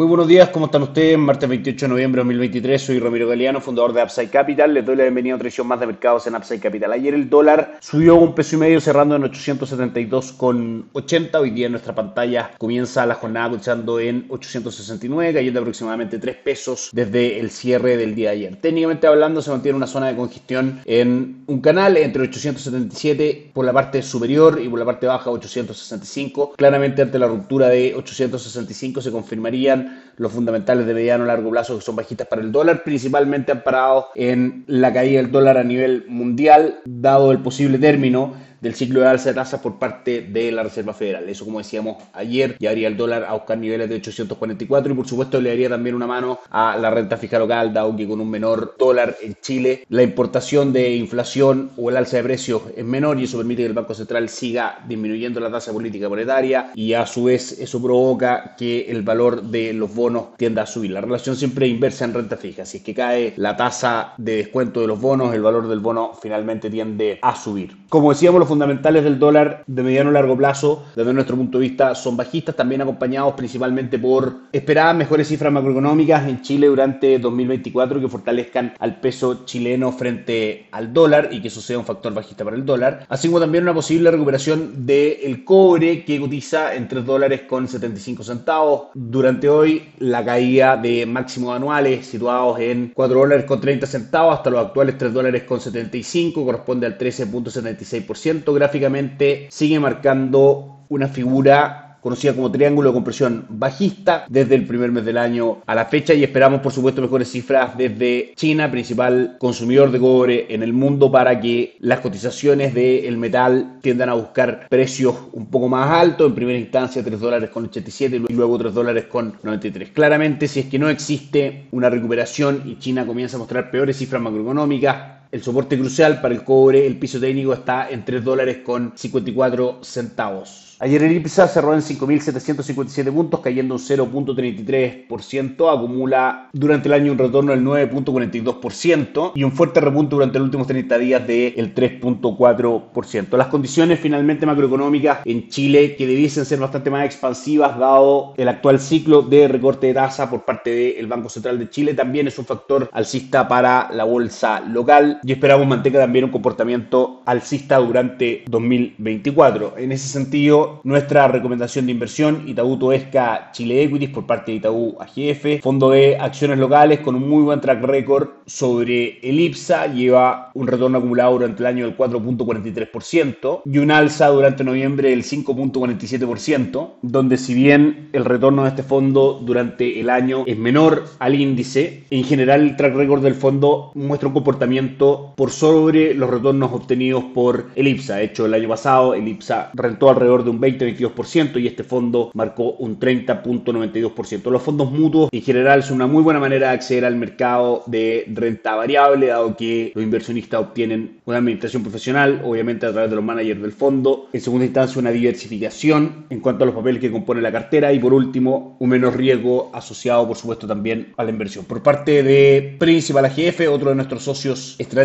Muy buenos días, ¿cómo están ustedes? Martes 28 de noviembre de 2023, soy Ramiro Galeano, fundador de Upside Capital. Les doy la bienvenida a otra edición más de mercados en Upside Capital. Ayer el dólar subió un peso y medio cerrando en 872,80. Hoy día en nuestra pantalla comienza la jornada cotizando en 869, cayendo aproximadamente 3 pesos desde el cierre del día de ayer. Técnicamente hablando, se mantiene una zona de congestión en un canal entre 877 por la parte superior y por la parte baja 865. Claramente ante la ruptura de 865 se confirmarían los fundamentales de mediano a largo plazo que son bajistas para el dólar, principalmente amparados en la caída del dólar a nivel mundial, dado el posible término del ciclo de alza de tasas por parte de la Reserva Federal. Eso, como decíamos ayer, llevaría el dólar a buscar niveles de 844 y, por supuesto, le daría también una mano a la renta fija local, dado que con un menor dólar en Chile, la importación de inflación o el alza de precios es menor y eso permite que el Banco Central siga disminuyendo la tasa política monetaria y, a su vez, eso provoca que el valor de los bonos tienda a subir. La relación siempre es inversa en renta fija. Si es que cae la tasa de descuento de los bonos, el valor del bono finalmente tiende a subir. Como decíamos, los fundamentales del dólar de mediano a largo plazo, desde nuestro punto de vista, son bajistas, también acompañados principalmente por esperadas mejores cifras macroeconómicas en Chile durante 2024 que fortalezcan al peso chileno frente al dólar y que eso sea un factor bajista para el dólar, así como también una posible recuperación del cobre que cotiza en 3 dólares con 75 centavos. Durante hoy, la caída de máximos anuales situados en 4 dólares con 30 centavos hasta los actuales 3 dólares con 75 corresponde al 13.76% gráficamente sigue marcando una figura conocida como triángulo de compresión bajista desde el primer mes del año a la fecha y esperamos por supuesto mejores cifras desde China, principal consumidor de cobre en el mundo para que las cotizaciones del metal tiendan a buscar precios un poco más altos, en primera instancia 3 dólares con 87 y luego 3 dólares con 93. Claramente si es que no existe una recuperación y China comienza a mostrar peores cifras macroeconómicas, el soporte crucial para el cobre, el piso técnico está en 3 dólares con 54 centavos. Ayer el IPSA cerró en 5.757 puntos, cayendo un 0.33%. Acumula durante el año un retorno del 9.42% y un fuerte repunte durante los últimos 30 días del 3.4%. Las condiciones finalmente macroeconómicas en Chile que debiesen ser bastante más expansivas dado el actual ciclo de recorte de tasa por parte del Banco Central de Chile también es un factor alcista para la bolsa local y esperamos mantenga también un comportamiento alcista durante 2024. En ese sentido, nuestra recomendación de inversión, Itaú Toesca Chile Equities por parte de Itaú AGF, fondo de acciones locales con un muy buen track record sobre el IPSA, lleva un retorno acumulado durante el año del 4.43% y un alza durante noviembre del 5.47%, donde si bien el retorno de este fondo durante el año es menor al índice, en general el track record del fondo muestra un comportamiento por sobre los retornos obtenidos por el IPSA. De hecho, el año pasado el IPSA rentó alrededor de un 20-22% y este fondo marcó un 30.92%. Los fondos mutuos en general son una muy buena manera de acceder al mercado de renta variable, dado que los inversionistas obtienen una administración profesional, obviamente a través de los managers del fondo. En segunda instancia, una diversificación en cuanto a los papeles que compone la cartera y por último, un menor riesgo asociado, por supuesto, también a la inversión. Por parte de Principal AGF, otro de nuestros socios estratégicos,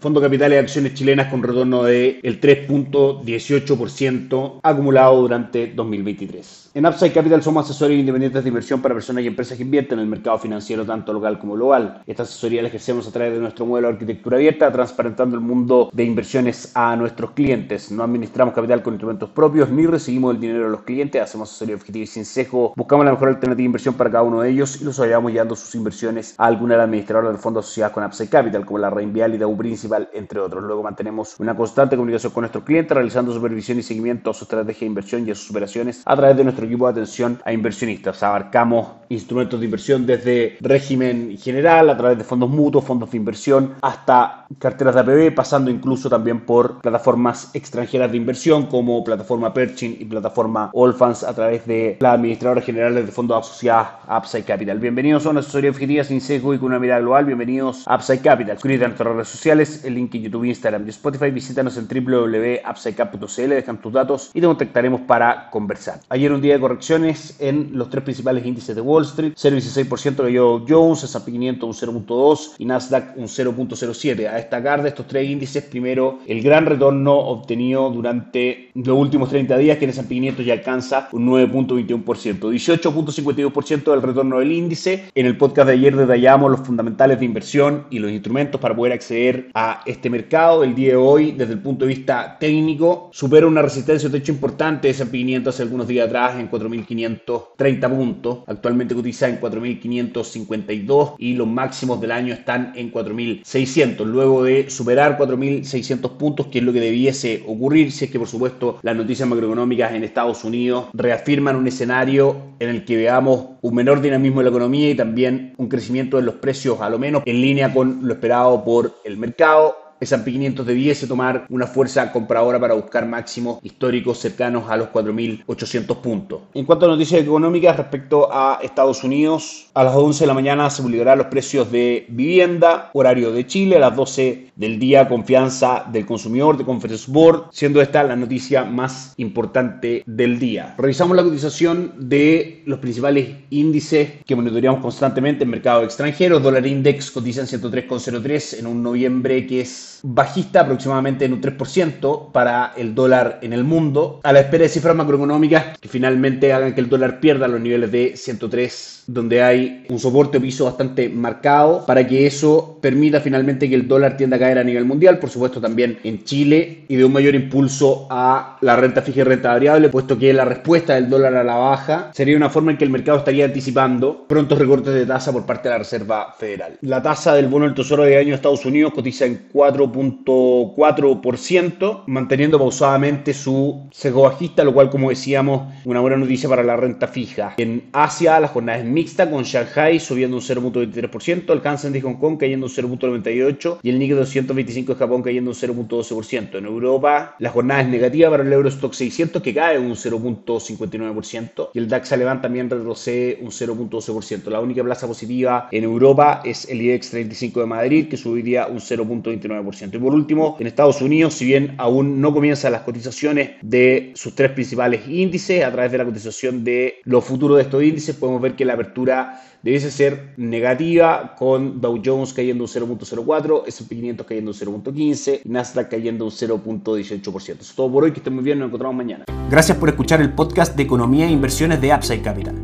Fondo Capital de Acciones Chilenas con retorno del 3.18% acumulado durante 2023. En Upside Capital somos asesores independientes de inversión para personas y empresas que invierten en el mercado financiero tanto local como global. Esta asesoría la ejercemos a través de nuestro modelo de arquitectura abierta, transparentando el mundo de inversiones a nuestros clientes. No administramos capital con instrumentos propios ni recibimos el dinero de los clientes, hacemos asesoría objetiva y sin sesgo, buscamos la mejor alternativa de inversión para cada uno de ellos y los ayudamos llevando sus inversiones a alguna de las administradoras del fondo asociadas con Upside Capital, como la Reinvial y Principal, entre otros. Luego mantenemos una constante comunicación con nuestros clientes, realizando supervisión y seguimiento a su estrategia de inversión y a sus operaciones a través de nuestro equipo de atención a inversionistas. Abarcamos instrumentos de inversión desde régimen general, a través de fondos mutuos, fondos de inversión, hasta carteras de APB, pasando incluso también por plataformas extranjeras de inversión como plataforma Perchin y plataforma Allfans a través de las administradoras generales de fondos asociadas a Upside Capital. Bienvenidos a una asesoría objetiva sin sesgo y con una mirada global. Bienvenidos a Upside Capital. Suscríbete nuestras redes sociales, el link en YouTube, Instagram y Spotify. Visítanos en www.upsidecap.cl, dejan tus datos y te contactaremos para conversar. Ayer un día de correcciones en los tres principales índices de Wall Street, 0,16% cayó Jones, S&P 500 un 0.2 y Nasdaq un 0.07. A destacar de estos tres índices, primero el gran retorno obtenido durante los últimos 30 días, que en S&P 500 ya alcanza un 9.21%, 18.52% del retorno del índice. En el podcast de ayer detallamos los fundamentales de inversión y los instrumentos para poder acceder a este mercado. El día de hoy, desde el punto de vista técnico, supera una resistencia de techo importante de S&P 500 hace algunos días atrás en 4.530 puntos. Actualmente cotiza en 4.552 y los máximos del año están en 4.600. Luego de superar 4.600 puntos, que es lo que debiese ocurrir si es que por supuesto las noticias macroeconómicas en Estados Unidos reafirman un escenario en el que veamos un menor dinamismo de la economía y también un crecimiento de los precios a lo menos en línea con lo esperado por el mercado S&P 500 debiese tomar una fuerza compradora para buscar máximos históricos cercanos a los 4.800 puntos. En cuanto a noticias económicas respecto a Estados Unidos, a las 11 de la mañana se publicarán los precios de vivienda, horario de Chile, a las 12 del día, confianza del consumidor de Conference Board, siendo esta la noticia más importante del día. Revisamos la cotización de los principales índices que monitoreamos constantemente en mercados extranjeros. Dólar Index cotiza en 103,03 en un noviembre que es bajista aproximadamente en un 3% para el dólar en el mundo, a la espera de cifras macroeconómicas que finalmente hagan que el dólar pierda los niveles de 103, donde hay un soporte piso bastante marcado para que eso permita finalmente que el dólar tienda a caer a nivel mundial, por supuesto también en Chile, y de un mayor impulso a la renta fija y renta variable, puesto que la respuesta del dólar a la baja sería una forma en que el mercado estaría anticipando prontos recortes de tasa por parte de la Reserva Federal. La tasa del bono del Tesoro de año de Estados Unidos cotiza en 4 4.4%, manteniendo pausadamente su sesgo bajista, lo cual, como decíamos, una buena noticia para la renta fija. En Asia, la jornada es mixta, con Shanghai subiendo un 0.23%, el Hansen de Hong Kong cayendo un 0.98% y el Nikkei 225 de Japón cayendo un 0.12%. En Europa, la jornada es negativa para el Eurostock 600, que cae un 0.59%, y el DAX alemán también retrocede un 0.12%. La única plaza positiva en Europa es el IBEX 35 de Madrid, que subiría un 0.29%. Y por último, en Estados Unidos, si bien aún no comienzan las cotizaciones de sus tres principales índices, a través de la cotización de los futuros de estos índices, podemos ver que la apertura debiese ser negativa, con Dow Jones cayendo un 0.04, S&P 500 cayendo un 0.15 y Nasdaq cayendo un 0.18%. Eso es todo por hoy, que estén muy bien, nos encontramos mañana. Gracias por escuchar el podcast de Economía e Inversiones de Upside Capital.